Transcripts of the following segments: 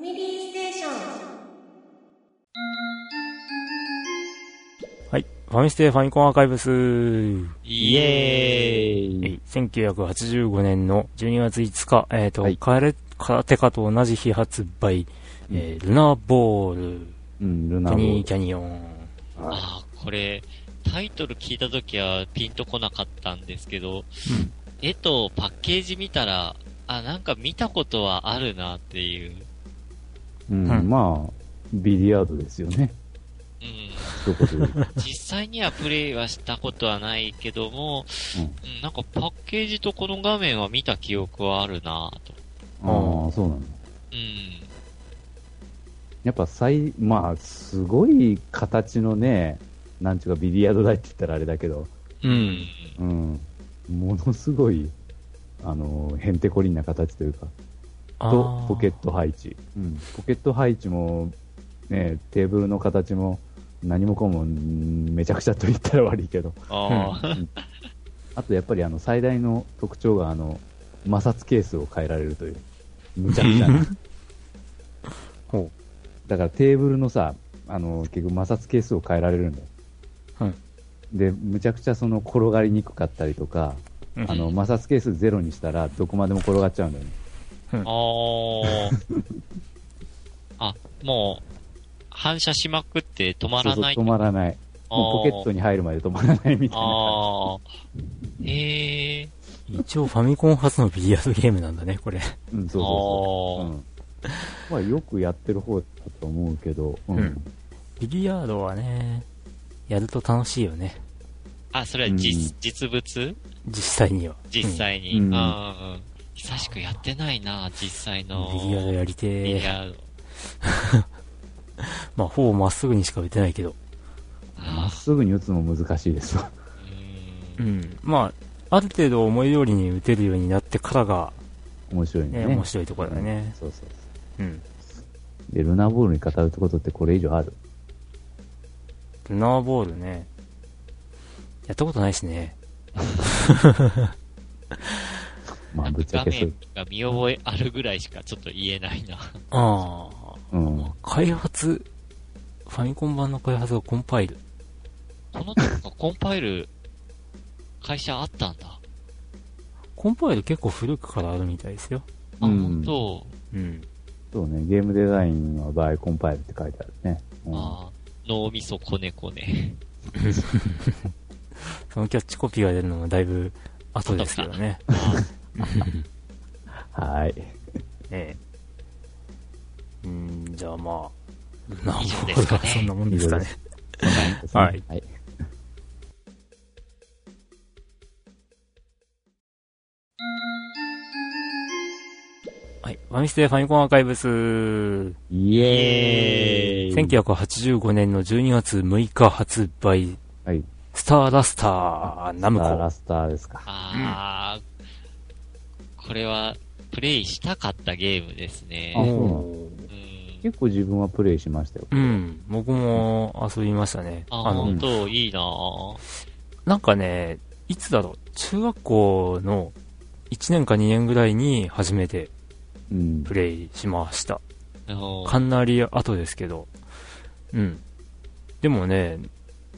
ァミリーステーション。はい。ファミステファミコンアーカイブス。イエーイ。えい。1985年の12月5日、えっ、と、はい。カレ空手家と同じ日発売、えールナーボール、うん、ルナキャニーーキャニオン。あーこれ、タイトル聞いたときはピンとこなかったんですけど、うん。絵とパッケージ見たら、あ、なんか見たことはあるなっていう。うん、うんまあ、ビリヤードですよね。うん。一言で。実際にはプレイはしたことはないけども、うんうんなんかパッケージとこの画面は見た記憶はあるなと。ああ、そうなんだ。うん。やっぱ最、まあ、すごい形のね、なんちゅうかビリヤード台って言ったらあれだけど、うん。うん、ものすごい、あの、へんてこりんな形というか、あと、ポケット配置。うん、ポケット配置も、ね、テーブルの形も、何もかも、うんめちゃくちゃと言ったら悪いけど、ああ、あとやっぱりあの、最大の特徴が、あの、摩擦ケースを変えられるという、むちゃくちゃな。ほだからテーブルのさ、あの、結局摩擦係数を変えられるんだよ。はいで、むちゃくちゃその転がりにくかったりとか、う。うんあの、摩擦係数ゼロにしたらどこまでも転がっちゃうんだよね。ああ。あ、もう、反射しまくって止まらない。そうそう止まらない。もうポケットに入るまで止まらないみたいな。ああ。へえ。一応ファミコン初のビリヤードゲームなんだね、これ。うん、そうそうそう。うん。まあよくやってる方だと思うけど、うん。うんビリヤードはね、やると楽しいよね。あ、それは実、うん実物？実際には。実際に。ううんん、うん、うん。久しくやってないな、実際うんの。ビリヤードやりてビリー。ヤード。まあ、ほぼまっすぐにしか打てないけど。まっあすぐに打つの難しいですわ。ーう。うんん。まあ、ある程度思い通りに打てるようになってからが、面白いね、ね。面白いところだね。そうそううん。で、ルナーボールに語るってことってこれ以上ある？ルナーボールね。やったことないしね。まあ、ぶっちゃ画けそう面。が見覚えあるぐらいしかちょっと言えないな。ああ。うん。開発、ファミコン版の開発がコンパイル。この時のコンパイル、会社あったんだ。コンパイル結構古くからあるみたいですよ。あ、うん本当。うん。そうね、ゲームデザインの場合、コンパイルって書いてあるね。うんああ、脳みそこねこね。そのキャッチコピーが出るのもだいぶ後ですけどね。はい。ええ。うん、じゃあまあ、以上ですかねはそんなもんですかね。はいはい。はい。ファミステファミコンアーカイブス。イエーイ。1985年の12月6日発売、はい。スターラスター、ナムコ。スターラスターですか。ああ、これは、プレイしたかったゲームですね。あそうなの？うん。結構自分はプレイしましたよ。うん。僕も遊びましたね。あ、あの本、当？いいなぁなんかね、いつだろう、中学校の1年か2年ぐらいに初めてうん。プレイしました。うんかなり後ですけど。うん。でもね、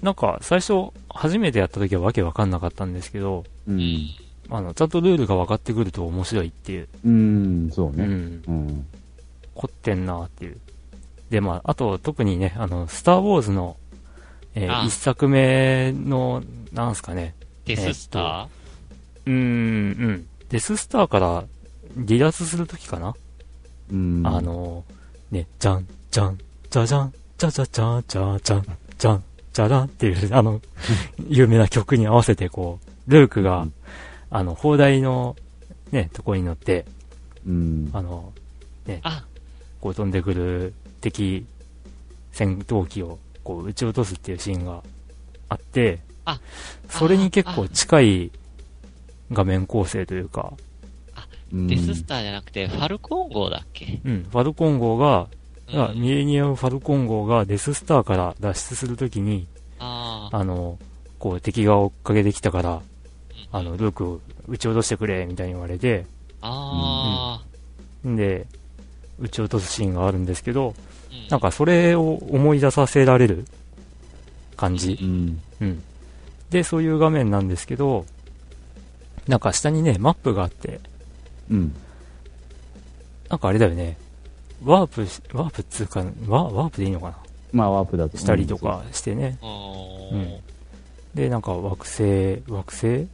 なんか最初初めてやった時はわけわかんなかったんですけど、うん。あの、ちゃんとルールが分かってくると面白いっていう。うん、そうね。うん。うん。凝ってんなっていう。で、まあ、あと特にね、あの、スター・ウォーズの、えーあ一作目の、なんすかね、デススタうーん、うん。デススターから離脱するときかな、うん。あ、の、ね、じゃん、じゃん、じゃじゃん、じゃじゃじゃじゃじゃん、じゃん、じゃらんっていう、あの、有名な曲に合わせてこう、ルークが、うんあの、砲台の、ね、とこに乗って、うん。あの、ね、あ、こう飛んでくる敵戦闘機をこう撃ち落とすっていうシーンがあって、あ。それに結構近い画面構成というか、うん。デススターじゃなくて、ファルコン号だっけ？うん、ファルコン号が、うん。ミレニアムファルコン号がデススターから脱出するときに、あの、こう敵が追っかけてきたから、うんあの、ルークを撃ち落としてくれ、みたいに言われて、あんで、撃ち落とすシーンがあるんですけど、うんなんかそれを思い出させられる感じう。ん。うん。で、そういう画面なんですけど、なんか下にね、マップがあって、うん。なんかあれだよね、ワープし、ワープっつうか、ワワープでいいのかなまあ、ワープだと。したりとかしてね。うんで、なんか惑星、惑星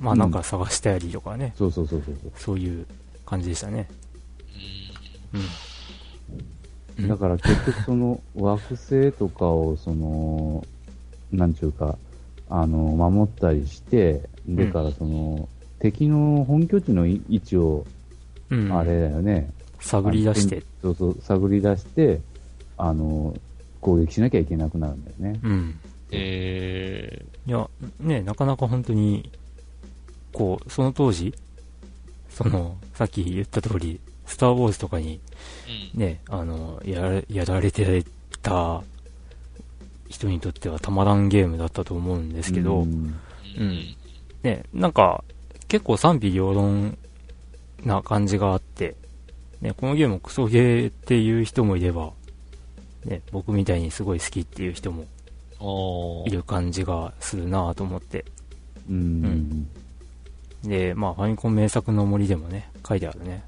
まあなんか探したりとかね、そうそうそうそうそう。そういう感じでしたね。うん。うんだから結局その 惑星とかをその、なんちゅうか、あの、守ったりして、でからその、敵の本拠地の位置を、うん。あれだよね。探り出して。そうそう、探り出して、あの、攻撃しなきゃいけなくなるんだよね。うん。えいや、ね、なかなか本当に、こう、その当時、その、さっき言った通り、スター・ウォーズとかにー、うん。ね、あの、やらやられてた人にとってはたまらんゲームだったと思うんですけど、うんうんね、なんか、結構賛否両論な感じがあって、ね、このゲームクソゲーっていう人もいれば、ね、僕みたいにすごい好きっていう人もいる感じがするなぁと思って。うん。で、まあ、ファミコン名作の森でもね、書いてあるね。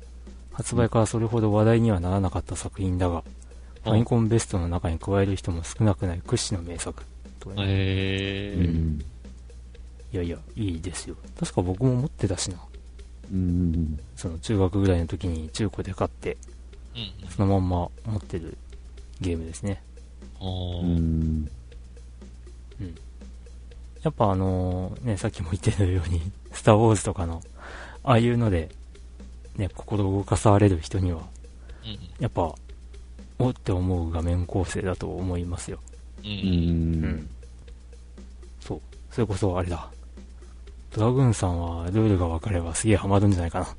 発売からそれほど話題にはならなかった作品だが、ファミコンベストの中に加える人も少なくない屈指の名作。とかねえーうん。いやいや、いいですよ。確か僕も持ってたしな。うん。その中学ぐらいの時に中古で買って、うん。そのまんま持ってるゲームですね。うおーん。やっぱあのね、さっきも言ってたように、スターウォーズとかの、ああいうので、ね、心動かされる人には、うん。やっぱ、おって思う画面構成だと思いますよ。う。うん。うんん。そう。それこそあれだ。ドラグーンさんはルールが分かればすげえハマるんじゃないか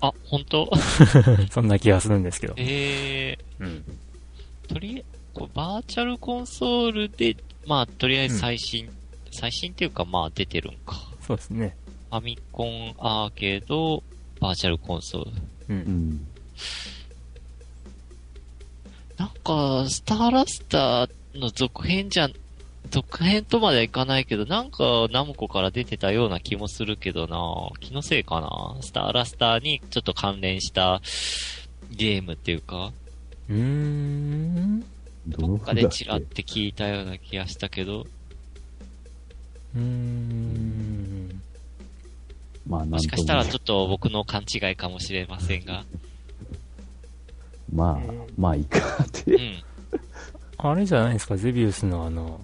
あ、本当？な。そんな気がするんですけど。えうん。ー、とりあえず、バーチャルコンソールで、まあ、とりあえず最新、最新っていうか、まあ、出てるんか。そうですね。ファミコンアーケード、バーチャルコンソール。う。うんん。なんか、スターラスターの続編じゃ、続編とまではいかないけど、なんか、ナムコから出てたような気もするけどな気のせいかな？スターラスターにちょっと関連したゲームっていうか、うーん。どっかでチラって聞いたような気がしたけど、うーん。まあ、もしかしたらちょっと僕の勘違いかもしれませんが、まあ、まあいいかっうて。ん。あれじゃないですか、ゼビウスのあの、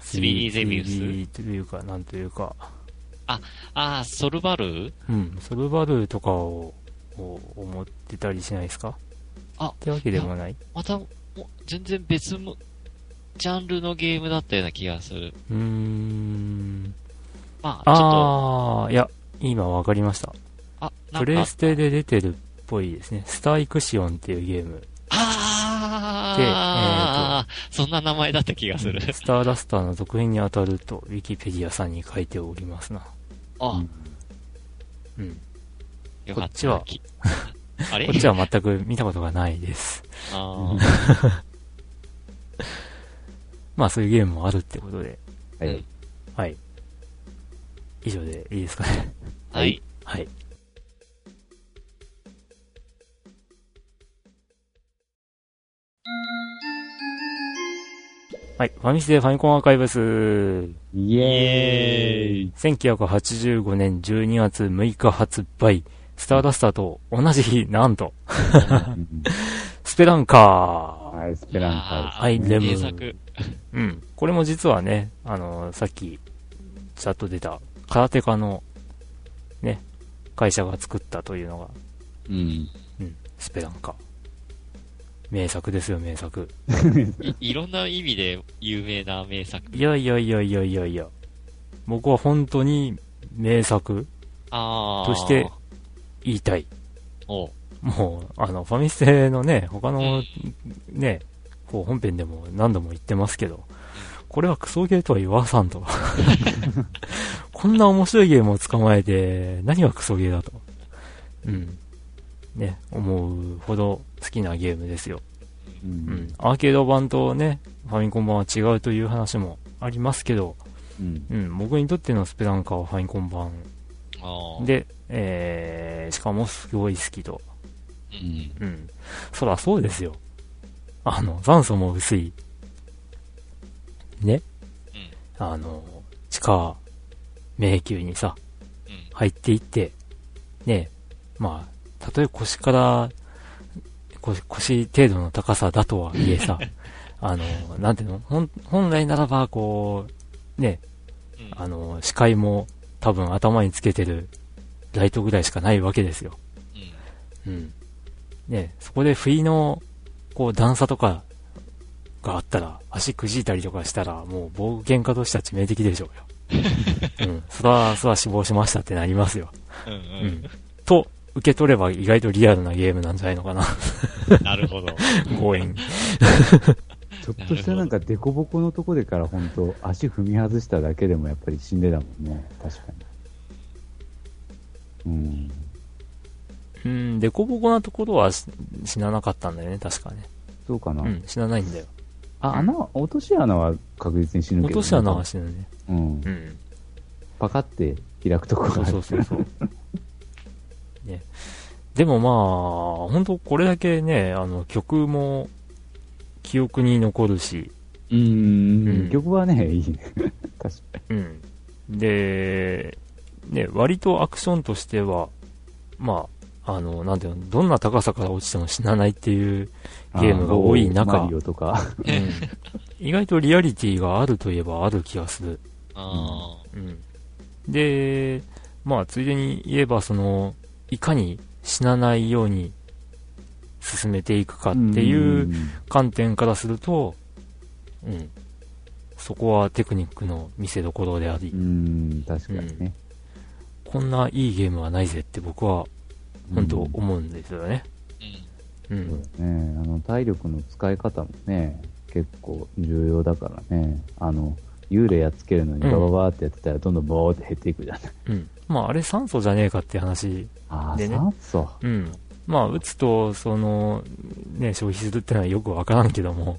3D ゼビウス？3D というか、なんというか、ああ、ソルバル？うん、ソルバルとかを、を思ってたりしないですか？あってわけでもない？また、もう全然別の、ジャンルのゲームだったような気がする。うーん。まあ、ちょっと、あー、いや、今わかりました。あ、プレイス、テで出てるっぽいですね。スターイクシオンっていうゲーム。ああ、そんな名前だった気がする。スターダスターの続編に当たると、ウィキペディアさんに書いておりますな。あ、うん。よかった。こっちはき あれ？こっちは全く見たことがないです。あー まあそういうゲームもあるってことで。はい。はい。以上でいいですかね。はい。はい。はい。ファミステファミコンアーカイブス。イエーイ1985年12月6日発売。スターダスターと同じ日、なんと、う んスペランカー。はい、スペランカあーアイレム。うん。これも実はね、あの、さっき、チャット出た、空手家の、ね、会社が作ったというのが、ー。うん。うん、スペランカ。名作ですよ、名作。いいろんな意味で有名な名作。いやいやいやいやいやいや。僕は本当に名作ああ。として言いたい。おうもう、あの、ファミステのね、他の、ね、こう本編でも何度も言ってますけど、これはクソゲーとは言わさんと。こんな面白いゲームを捕まえて、何がクソゲーだと。うん。ね、思うほど好きなゲームですよ。ううんん。アーケード版とね、ファミコン版は違うという話もありますけど、うん。うん、僕にとってのスペランカーはファミコン版で、えー、しかもすごい好きと。うん。うん。そらそうですよ。あの、酸素も薄い。ね。あの、地下迷宮にさ、うん。入っていって、ね、まあ、たとえ腰から、腰腰程度の高さだとはいえさ、あの、なんていうの？本本来ならば、こう、ね、うん。あの、視界も多分頭につけてるライトぐらいしかないわけですよ。うん。うん。ね、そこで不意の、こう、段差とかがあったら、足くじいたりとかしたら、もう冒険家としては致命的でしょうよ。うん。そら、そら死亡しましたってなりますよ。うん。ううんん。と、受け取れば意外とリアルなゲームなんじゃないのかな。なるほど。強引。ちょっとしたなんか凸凹のとこでから本当足踏み外しただけでもやっぱり死んでたもんね。確かに。うん。うん、でこぼこなところはし死ななかったんだよね、確かね。そうかな？うん、死なないんだよ。あ、穴は、落とし穴は確実に死ぬけど、落とし穴は死ぬね。うんう。ん。パカって開くとこがあるそうそうそうそう。ね。でもまあ、本当これだけね、あの、曲も記憶に残るし、うーんうん曲はね、いいね。確かうん。で、ね、割とアクションとしては、まあ、あの、なんていうの、どんな高さから落ちても死なないっていう、に。ゲームが多い中マリオとか。うん、意外とリアリティがあるといえばある気がする。あうん。で、まあ、ついでに言えば、その、いかに死なないように進めていくかっていう観点からすると、うん。そこはテクニックの見せ所でありう、ん、確かにね。こんないいゲームはないぜって僕は本当うん思うんですよね。ーうん。あの、体力の使い方もね、結構重要だからね。あの、幽霊やっつけるのにうんバババーってやってたらどんどんボーって減っていくじゃない。うん。まあ、あれ酸素じゃねえかって話。ああ、でね酸素。うん。まあ、打つと、その、ね、消費するってのはよくわからんけども、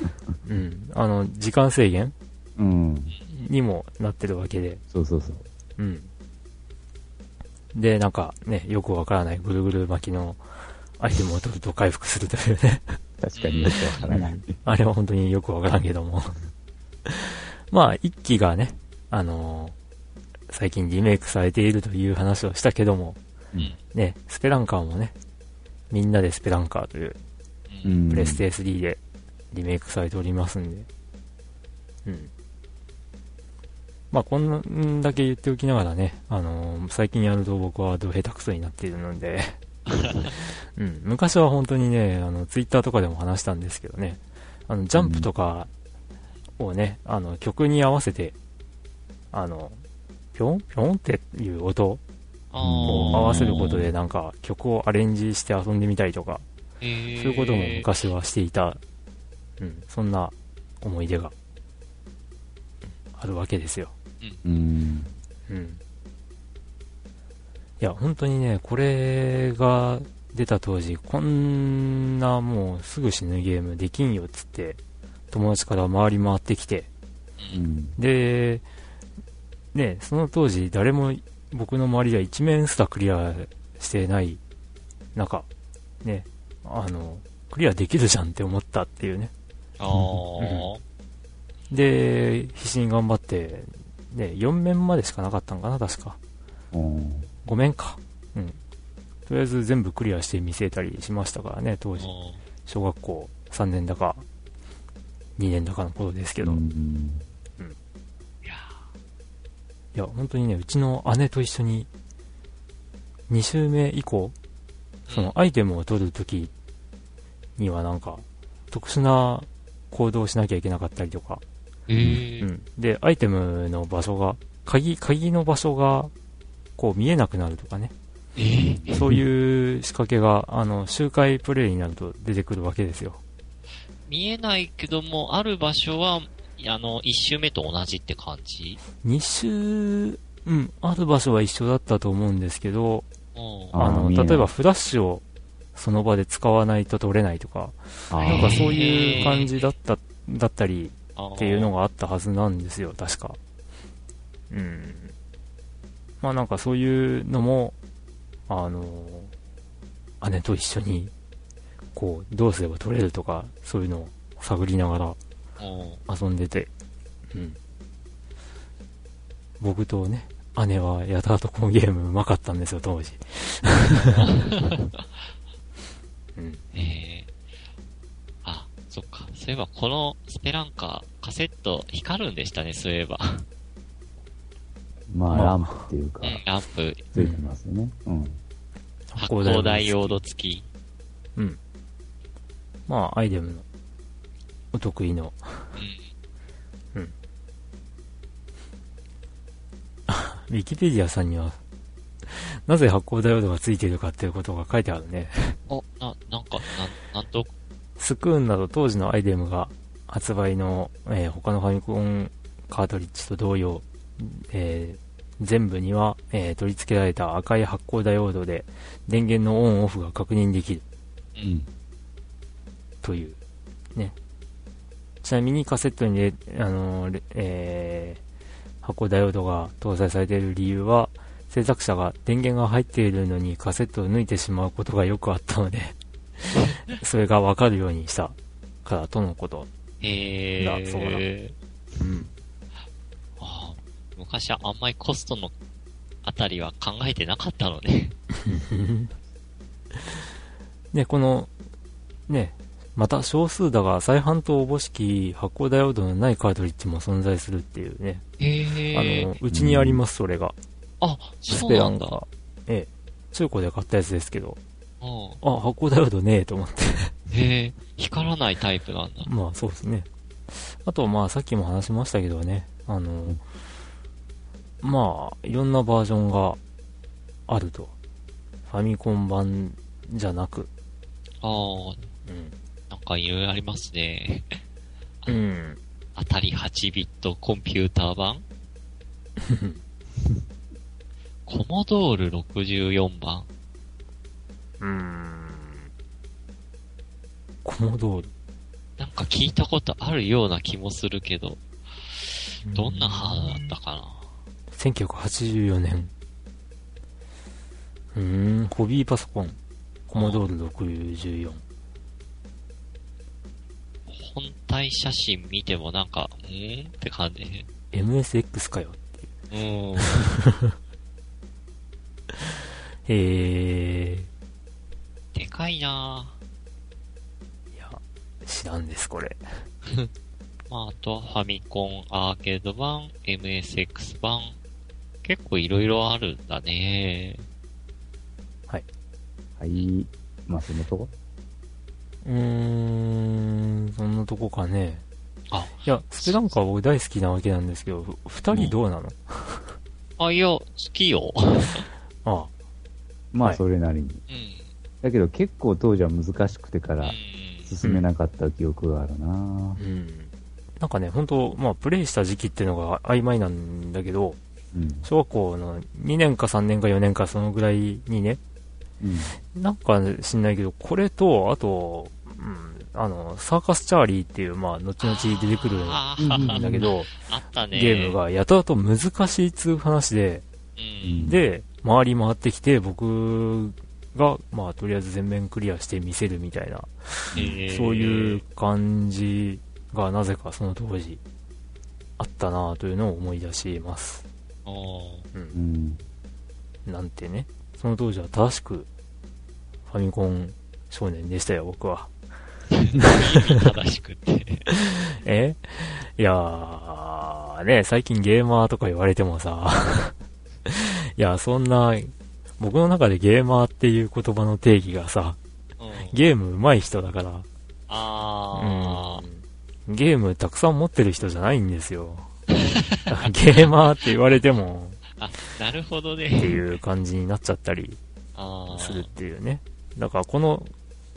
うん。あの、時間制限うん。にもなってるわけで、そうそうそう。うん。で、なんかね、よくわからないぐるぐる巻きのアイテムを取ると回復するというね。確かによくわからない。あれは本当によくわからんけども。まあ、一期がね、あのー最近リメイクされているという話をしたけども、うん。ね、スペランカーもね、みんなでスペランカーという。プレステ3でリメイクされておりますんで、うん。まあ、こんだけ言っておきながらね、あのー最近やると僕はど下手くそになっているので、うん、昔は本当にね、あの、ツイッターとかでも話したんですけどね、あの、ジャンプとかをね、あの、曲に合わせて、あの、ぴょん？ぴょんっていう音をあ合わせることでなんか曲をアレンジして遊んでみたりとか、そういそうことも昔はしていた、うん、そんな思い出が、うんあるわけですよ。うん。うん。いや、本当にね、これが出た当時、こんなもうすぐ死ぬゲームできんよっつって、友達から回り回ってきて、うん。で、ね、その当時誰も僕の周りでは一面すらクリアしてない中、ね、あの、クリアできるじゃんって思ったっていうね。ああ。で、必死に頑張って、ね、4面までしかなかったんかな、確か。うん5面か。うん。とりあえず全部クリアして見せたりしましたからね、当時。小学校3年だか、2年だかの頃ですけど。いうんや、本当にね、うちの姉と一緒に、2周目以降、そのアイテムを取るときにはなんか、特殊な行動をしなきゃいけなかったりとか、ええうん。で、アイテムの場所が、鍵、鍵の場所が、こう見えなくなるとかね。ええそういう仕掛けが、あの、周回プレイになると出てくるわけですよ。見えないけども、ある場所は、あの、一周目と同じって感じ？2周、うん、ある場所は一緒だったと思うんですけど、うん。あの、例えばフラッシュをその場で使わないと取れないとか、あなんかーそういう感じだった、だったりっていうのがあったはずなんですよ、確か。うん。まあなんかそういうのも、あの、姉と一緒に、こう、どうすれば取れるとか、そういうのを探りながらうん遊んでて、うん。僕とね、姉はやたらとこのゲーム上手かったんですよ、当時。うん。えー、あ、そっか。そういえば、このスペランカー、カセット光るんでしたね、そういえば。まあ、まあランプっていうかう、ん、ランプ、ついてますよね。うん。発光ダイオード付き。うん。まあ、アイテムの、お得意の、うん。ウィキペディアさんには、なぜ発光ダイオードがついているかっていうことが書いてあるね。お、な、なんか、なん、なんと、スクーンなど当時のアイテムが発売の、えー他のファミコンカートリッジと同様、えー全部には、えー取り付けられた赤い発光ダイオードで電源のオンオフが確認できるううんん。という、ね。ちなみにカセットにで、あのえー発光ダイオードが搭載されている理由は、制作者が電源が入っているのにカセットを抜いてしまうことがよくあったので、それがわかるようにしたからとのこと。へだそうだー。うん。あー昔はあんまりコストのあたりは考えてなかったのね。で、この、ね、また少数だが再販とおぼしき発光ダイオードのないカートリッジも存在するっていうね。へー。あの、うちにあります、それが。あ、スそうなんだ。ペランが。ええ。中古で買ったやつですけど、うあ、発光ダイオードねえと思って。ん。へえ、光らないタイプなんだ。まあそうですね。あと、まあさっきも話しましたけどね、あの、まあ、いろんなバージョンがあると。ファミコン版じゃなく。ああ、うん。なんかいろいろありますね。うん。あたり8ビットコンピューター版 コモドール64番。うーん。コモドール。なんか聞いたことあるような気もするけど、どんなハードだったかな？1984年。うーん、ホビーパソコン。コモドール64。本体写真見てもなんか、んって感じ？MSX かよっていう。うん。へー。でかいないや、知らんです、これ。ぁ。まあ、あとはファミコンアーケード版、MSX 版。結構いろいろあるんだね。はい。まあ、そのとこ？うーん、そんなとこかね。あ、いや、スペランカー僕大好きなわけなんですけど、ふ二人どうなの、あ、いや、好きよ。ああ、まあ、はいそれなりに。うん。だけど結構当時は難しくてからうん進めなかった記憶があるなうん。なんかね、本当まあ、プレイした時期っていうのが曖昧なんだけど、うん。小学校の2年か3年か4年かそのぐらいにね、うん。なんか知んないけど、これと、あと、うん、あの、サーカスチャーリーっていう、まあ、後々出てくるんだけど、あったね。ゲームがやたらと難しいっつう話で、うん。で、回り回ってきて、僕が、まあ、とりあえず全面クリアして見せるみたいな、へーそういう感じがなぜかその当時、あったなというのを思い出します。おーう。うんん。なんてね。その当時は正しく、ファミコン少年でしたよ、僕は。正しくて。え？いやー、ね、最近ゲーマーとか言われてもさ、いや、そんな、僕の中でゲーマーっていう言葉の定義がさ、うんゲーム上手い人だから、あうんゲームたくさん持ってる人じゃないんですよ。ゲーマーって言われても、ー。あ、なるほどってね。いう感じになっちゃったりあするっていうね。だからこの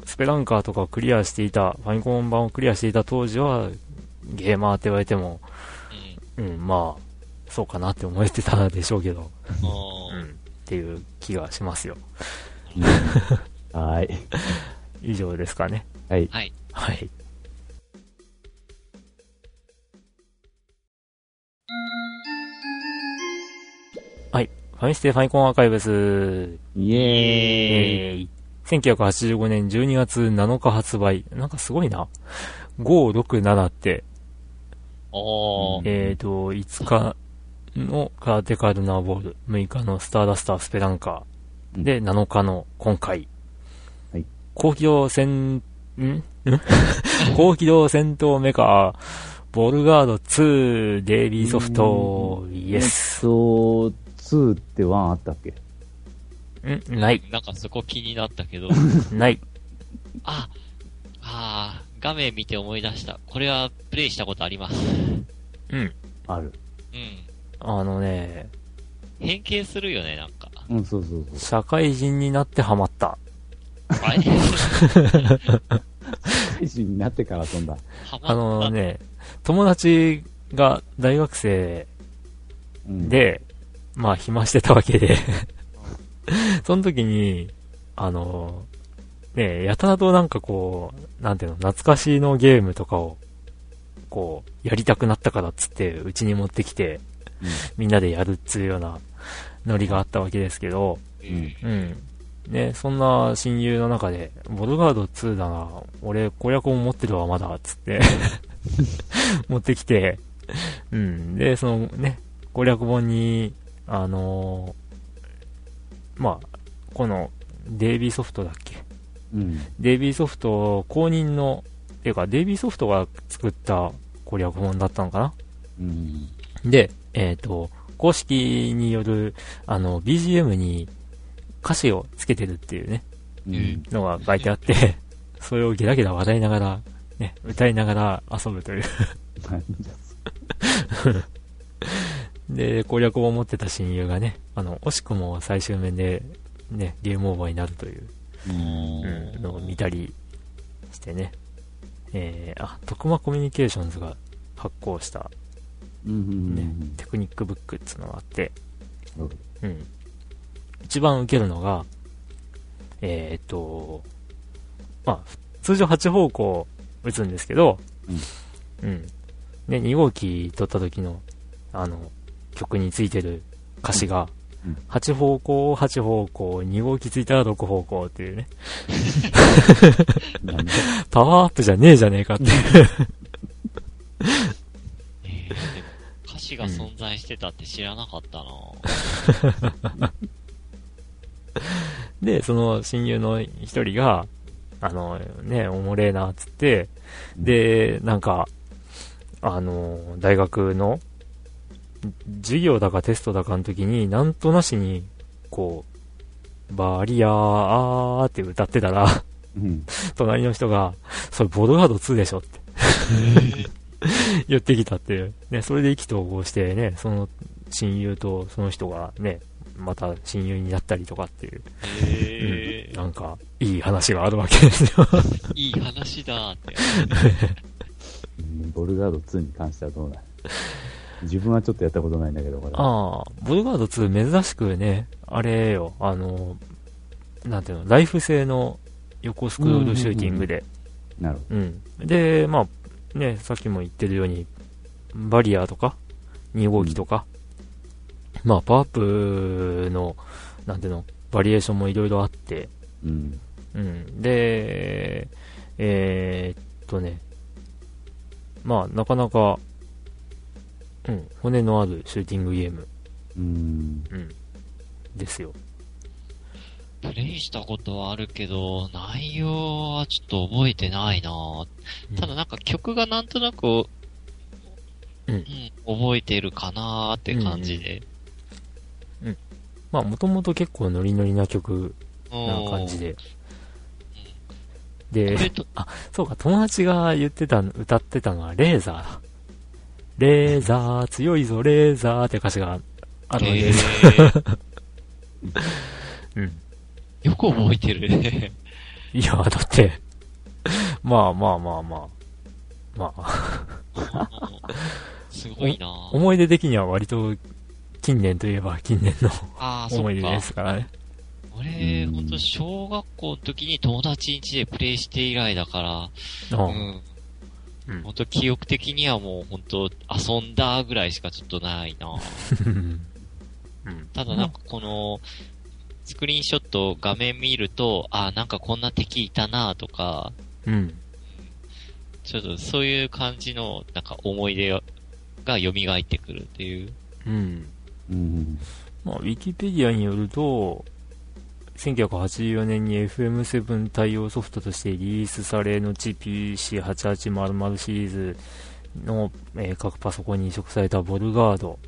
スペランカーとかをクリアしていた、ファミコン版をクリアしていた当時は、ゲーマーって言われても、あ。うん。うん、まあ、そうかなって思えてたでしょうけど、あうん、っていう気がしますよ。はい。以上ですかね。はい。はい。はい。はい。ファミステファイコンアーカイブス。イエーイ。えー、1985年12月7日発売。なんかすごいな。567って、おー。えーと、5日のカーテカルナーボール、6日のスターダスタースペランカー、で、7日の今回。はい。高機動戦、ん？ん？高機動戦闘メカ、ボルガード2、デイリーソフト、イエス。えっと、2って1あったっけ？ん？ない、なんかそこ気になったけど。ない。あ、あー画面見て思い出した。これはプレイしたことあります。うん。ある。うん。あのね、変形するよね、なんか。うん、そうそうそう。社会人になってハマった。あれ配信になってから飛んだ。ハマった。あのね、友達が大学生うん、で、まあ暇してたわけで、その時に、あの、ねやたらとなんかこう、なんていうの、懐かしのゲームとかを、こう、やりたくなったからっつって、うちに持ってきて、みんなでやるっつうようなノリがあったわけですけど、うんうん。ね、そんな親友の中で、ボルガード2だな、俺、攻略本持ってるわ、まだ、つって、持ってきて、うん。で、そのね、攻略本に、あのーまあ、この、デイビーソフトだっけ？うん。デイビーソフト公認の、っていうか、デイビーソフトが作った攻略本だったのかな？うん。で、えっ、と、公式による、あの、BGM に歌詞をつけてるっていうね、うん。のが書いてあって、それをゲラゲラ笑いながら、ね、歌いながら遊ぶという。で、攻略を持ってた親友がね、あの、惜しくも最終面で、ね、ゲームオーバーになるという、ゃうん、のを見たりしてね。えー、あ、徳間コミュニケーションズが発行した。ね、テクニックブックっていうのがあって、うん。うん。一番受けるのが、えーっと、まあ、通常8方向打つんですけど、うん。ね、2号機取った時の、あの、曲についてる歌詞が、うん。8方向、8方向、2号機ついたら6方向っていうね、パワーアップじゃねえじゃねえかって歌詞が存在してたって知らなかったな、で、その親友の一人が、あの、ね、おもれえな、っつって、で、なんか、あの、大学の、授業だかテストだかの時に、なんとなしに、こう、バリアーあーって歌ってたら、うん。隣の人が、それボルガード2でしょって 言ってきたっていう。ね、それで意気投合してね、その親友とその人がね、また親友になったりとかっていう、へうんなんか、いい話があるわけですよ。ー いい話だって。う んボルガード2に関してはどうなの自分はちょっとやったことないんだけど、これ。ああ、ボルガード2珍しくね、あれよ、あの、なんていうの、ライフ製の横スクロールシューティングで、なるほうん。で、まあ、ね、さっきも言ってるように、バリアとか、2号機とか、まあ、パワーアップの、なんていうの、バリエーションもいろいろあって、ど。うん。うん。で、えーっとね、まあ、なかなか、うん、骨のあるシューティングゲーム、うん。うん、ですよ。プレイしたことはあるけど、内容はちょっと覚えてないなうんただなんか曲がなんとなく、うん覚えてるかなーって感じで。まあ、もともと結構ノリノリな曲うんな感じで。こで、れと、そうか、友達が言ってた、歌ってたのはレーザーだ。レーザー、強いぞ、レーザーって歌詞があるわけえです。ー、うん。よく覚えてるね。いや、だって、まあまあまあまあ。まあ、すごいな思い出的には割と近年といえば近年のああ、そっか。思い出ですからね。俺、うんほんと小学校の時に友達ん家でプレイして以来だから、うん。うんほんと記憶的にはもうほんと遊んだぐらいしかちょっとないな。うん。ただなんかこの、スクリーンショット画面見ると、あ、なんかこんな敵いたなとか、うん。ちょっとそういう感じの、なんか思い出がが蘇ってくるっていう。うん。うん。まあ、ウィキペディアによると、1984年に FM7 対応ソフトとしてリリースされ、後 PC8800 シリーズの、えー各パソコンに移植されたボルガード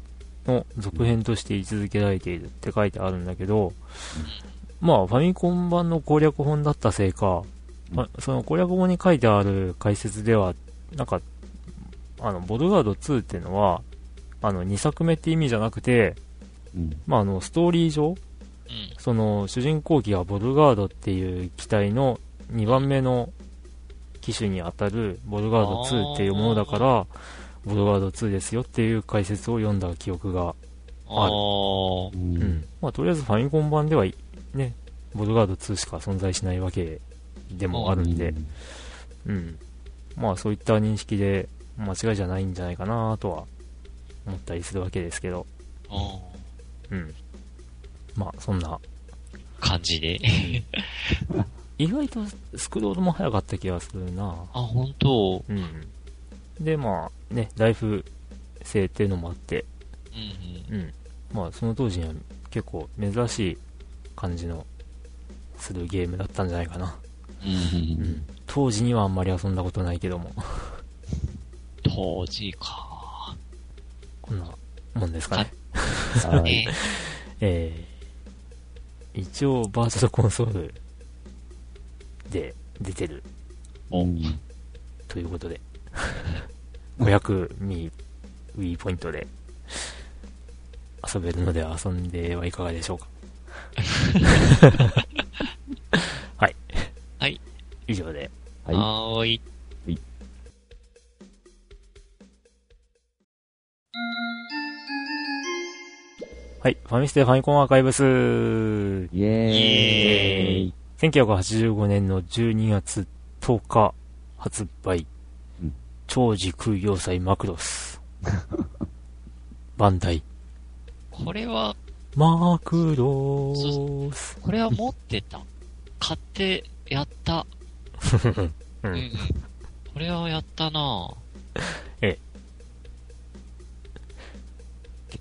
の続編として位置づけられているって書いてあるんだけど、まあ、ファミコン版の攻略本だったせいか、まあその攻略本に書いてある解説では、なんか、あの、ボルガード2っていうのは、あの、2作目って意味じゃなくて、うん。まあ、あの、ストーリー上、うん。その、主人公機がボルガードっていう機体の2番目の機種に当たるボルガード2っていうものだから、ボルガード2ですよっていう解説を読んだ記憶が、ああ。う。うんん。まあ、とりあえずファミコン版では、ね、ボルガード2しか存在しないわけでもあるんで、うん。まあ、そういった認識で間違いじゃないんじゃないかなとは思ったりするわけですけど、あうん。まあ、そんなー感じで。意外とスクロールも早かった気がするなあ、本当うん。で、まあね、ライフ性っていうのもあって、うんうん。まあその当時には結構珍しい感じのするゲームだったんじゃないかな。うん。うん。うん。当時にはあんまり遊んだことないけども、当時か。こんなもんですかね。はい。ねえー、一応バーチャルコンソールで出てるうんということで、500ミ Wii ポイントで遊べるので遊んではいかがでしょうか？はい。はい。以上で。はい。はーい。はい。ファミステファミコンアーカイブス。イェーイ。イエーイ1985年の12月10日発売。うん超時空要塞マクロス。バンダイ。これは、マクロス。これは持ってた。買って、やった。う うんん。これはやったな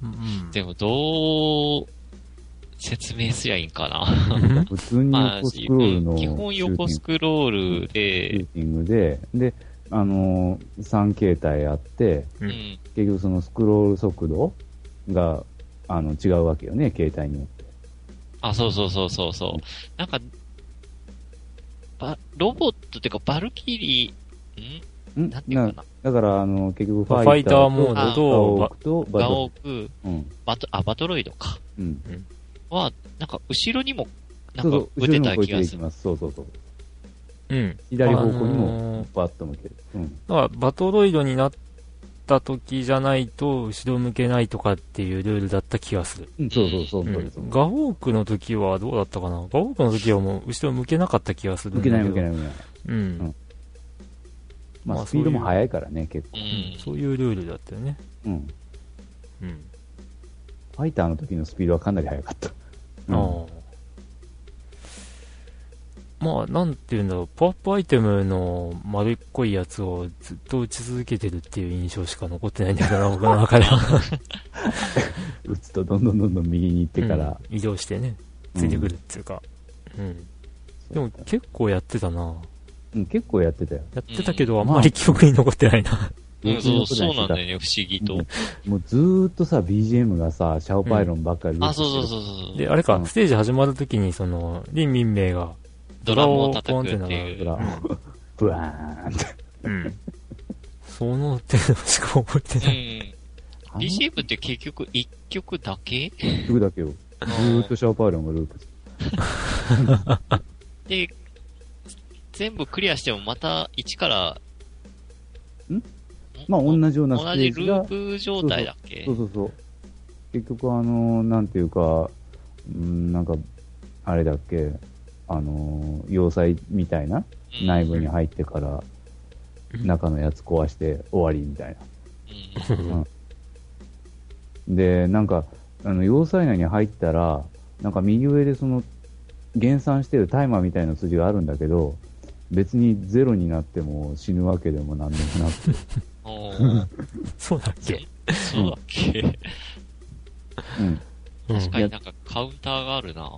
うんでも、どう、説明すりゃいいんかな。普通にまあ、横スクロールの基本横スクロールシュでー、ティングで、で、あのー、3形態あって、ううんん。結局そのスクロール速度が、あの、違うわけよね、形態によって。あ、そうそうそうそうそう。なんか、ば、ロボットっていうか、バルキリー、ん？ん？なんていうかな？だから、あの、結局フファイターモードとガオークとバがト多く、うん。バト、あ、バトロイドか。うん。は、なんか、後ろにも、なんか打てた気がする。そうそうそう。うん。左方向にもー、バッと向ける。うん。だから、バトロイドになった時じゃないと、後ろ向けないとかっていうルールだった気がする。うん、そうそうそうう。ん。ガオークの時はどうだったかな？ガオークの時はもう後ろ向けなかった気がする。向けない向けない向けない。うん。うんまあ、まあスピードも速いからね、結構。うん。そういうルールだったよね。うん。うん。ファイターの時のスピードはかなり速かった。うんああ。まあ、なんていうんだろう、パワーアップアイテムの丸っこいやつをずっと打ち続けてるっていう印象しか残ってないんだけどな、僕の中では。打つとどんどんどんどん右に行ってから。うん移動してね、ついてくるっていうか。うん。でも結構やってたな。うん、結構やってたよ。やってたけど、うんあんまり記憶に残ってないな。うん、そう、そうなんだよ。よね、不思議と。もうずーっとさ、BGM がさ、シャオパイロンばっかり、あ、そうそうそうそう。で、あれか、うんステージ始まるときに、その、リン・ミンメイが、ドラムを叩くっていう。ブワーンって。うん。その程度しか覚えてうない。ん。BGM って結局1曲だけ？曲だけよ。ずーっとシャオパイロンがループ で、全部クリアしてもまた1から、ん？まあ同じようなステ同じループ状態だっけ？そうそうそう。結局あの、なんていうか、うん、なんか、あれだっけ、あのー要塞みたいなうん。内部に入ってから、中のやつ壊して終わりみたいうん。な。うん、で、なんか、あの、要塞内に入ったら、なんか右上でその、減産してるタイマーみたいな数字があるんだけど、別にゼロになっても死ぬわけでもなんでもなくて、そうだっけ？そうだっけ？うん。確かになんかカウンターがあるな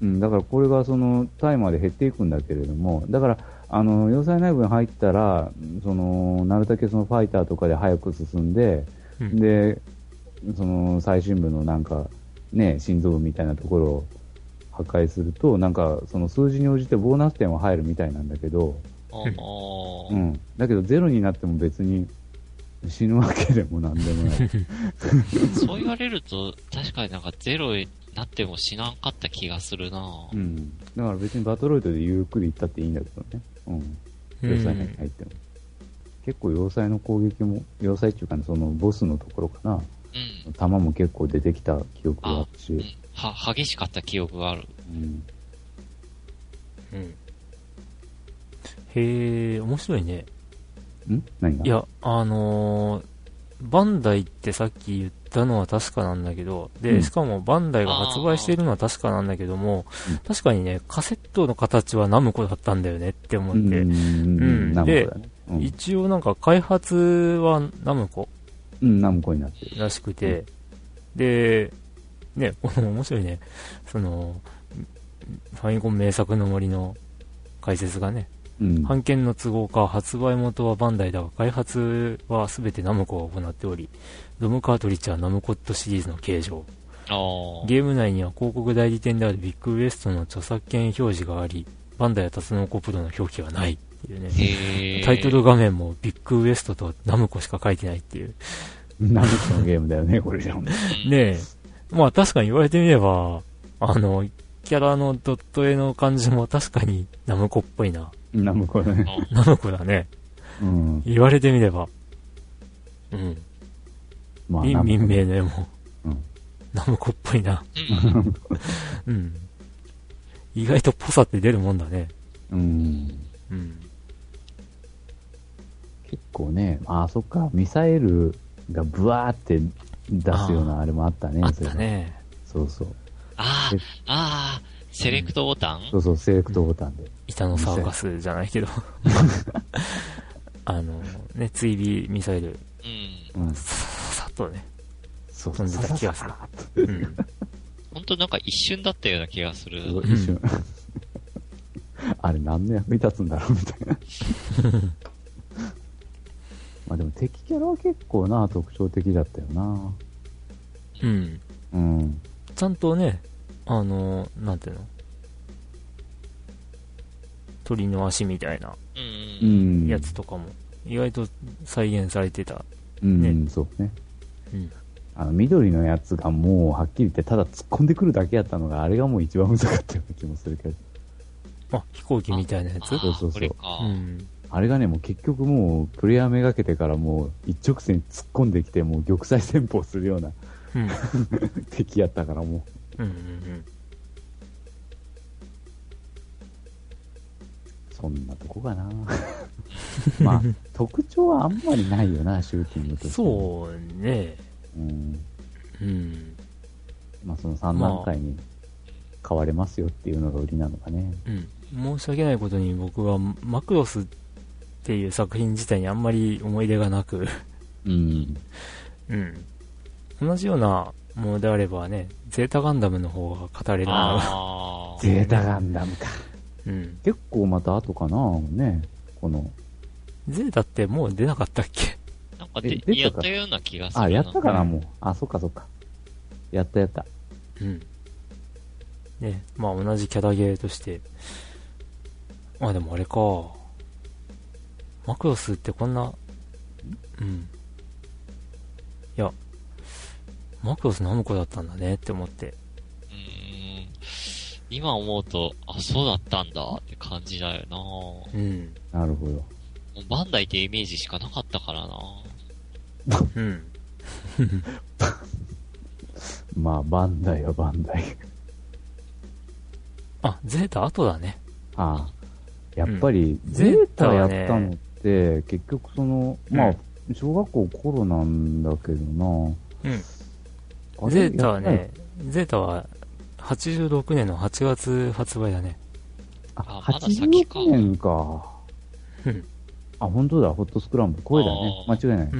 うん、だからこれがそのタイマーで減っていくんだけれども、だから、あの、要塞内部に入ったら、その、なるだけそのファイターとかで早く進んで、うんで、その最深部のなんか、ね、心臓部みたいなところを破壊すると、なんか、その数字に応じてボーナス点は入るみたいなんだけど、うん。だけどゼロになっても別に死ぬわけでもなんでもない。そう言われると、確かになんかゼロになっても死なんかった気がするなうん。だから別にバトロイドでゆっくり行ったっていいんだけどね。うん。要塞内に入っても。結構要塞の攻撃も、要塞っていうかね、そのボスのところかな。うん。弾も結構出てきた記憶があるし。うん。は、激しかった記憶がある。うん。うん。へえ、面白いね。ん？何が？いや、あのーバンダイってさっき言ったのは確かなんだけど、で、うんしかもバンダイが発売しているのは確かなんだけどもうん、確かにね、カセットの形はナムコだったんだよねって思って、うん。うん。ナムコだね。うん一応なんか開発はナムコ？うん、ナムコになってる。らしくて、で、ね、こ の面白いね、その、ファミコン名作の森の解説がね、うん。版権の都合か発売元はバンダイだが開発は全てナムコが行っておりドムカートリッジはナムコットシリーズの形状。ゲーム内には広告代理店であるビッグウエストの著作権表示がありバンダイやタツノコプロの表記がない。っていうねタイトル画面もビッグウエストとナムコしか書いてないっていう。ナムコのゲームだよね、これじゃ。うん。ねえ。まあ確かに言われてみればあのキャラのドット絵の感じも確かにナムコっぽいなナムコだね。あナムコだねうん。言われてみればうんまあ、民名の絵も、うんナムコっぽいな。うんうん。意外とぽさって出るもんだね。うん。うん。結構ね、ああ、そっか、ミサイルがブワーって出すようなあれもあったね、あっ。たね。そうそう。あえあ、ああ、セレクトボタン？そうそう、セレクトボタンで。板のサーカスじゃないけど。あの、ね、追尾ミサイル、うん。うん。ささっとね。そう飛んでた気がするささささうん。ほんとなんか一瞬だったような気がする。一瞬。あれ何の役に立つんだろうみたいな。まあでも敵キャラは結構な、特徴的だったよな。うん。うん。ちゃんとね、あの、なんていうの？鳥の足みたいな。やつとかも、意外と再現されてた。うん、ねそうね。うん。あの、緑のやつがもう、はっきり言って、ただ突っ込んでくるだけやったのが、あれがもう一番難かったような気もするけど。あ、飛行機みたいなやつ？そうそうそう。あれがね、もう結局もう、プレイヤーめがけてからもう、一直線に突っ込んできて、もう玉砕戦法するようなうん。敵やったからもう、うんうんうん。そんなとこかな。まあ、特徴はあんまりないよな、シューティングとして。そうね。う。うん。うん。まあ、その3段階に変われますよっていうのが売りなのかね。うん。申し訳ないことに僕はマクロスっていう作品自体にあんまり思い出がなく、うん。うん。同じようなものであればね、ゼータガンダムの方が語れるな。ああ。ゼータガンダムか。うん。結構また後かな、ね。この、ゼータってもう出なかったっけ？なんかでやったような気がするな。あ、やったかな、もう。あ、そっかそっか。やったやった。うん。ね、まあ同じキャラゲーとして。あ、でもあれか。マクロスってこんな、うん。マクロスナムコだったんだねって思って。うーん。今思うと、あ、そうだったんだって感じだよなもうん。なるほど。うバンダイってイメージしかなかったからなうん。まあ、バンダイはバンダイ。あ、ゼータ後だね。ああ。やっぱり、んゼータやったのって、結局その、まあ、小学校頃なんだけどな。うん。ゼータはね、ゼータは86年の8月発売だね。ああまだ先か86年か。うんあ、本当だ、ホットスクランブル。声だね。間あ違いない。だ。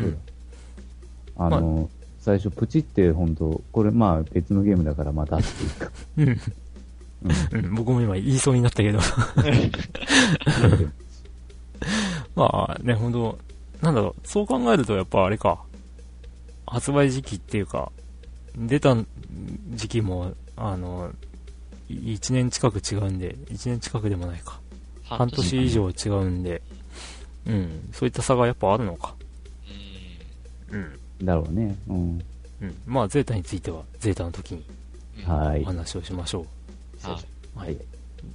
あの、最初プチって本当これまあ別のゲームだからまたっていうか。うん。うん、僕も今言いそうになったけど。まあね、本当なんだろう、そう考えるとやっぱあれか、発売時期っていうか、出た時期も、あの、1年近く違うんで、1年近くでもないか。半年以上違うんで、うん、そういった差がやっぱあるのか。うん。うん。だろうね。うん。うん。まあ、ゼータについては、ゼータの時にはい。お話をしましょはう。ははいい。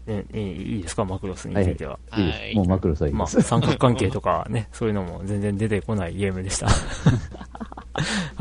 ええいいですか、マクロスについては。はいいいです。もうマクロスはいいまあ、です。三角関係とかね、そういうのも全然出てこないゲームでした。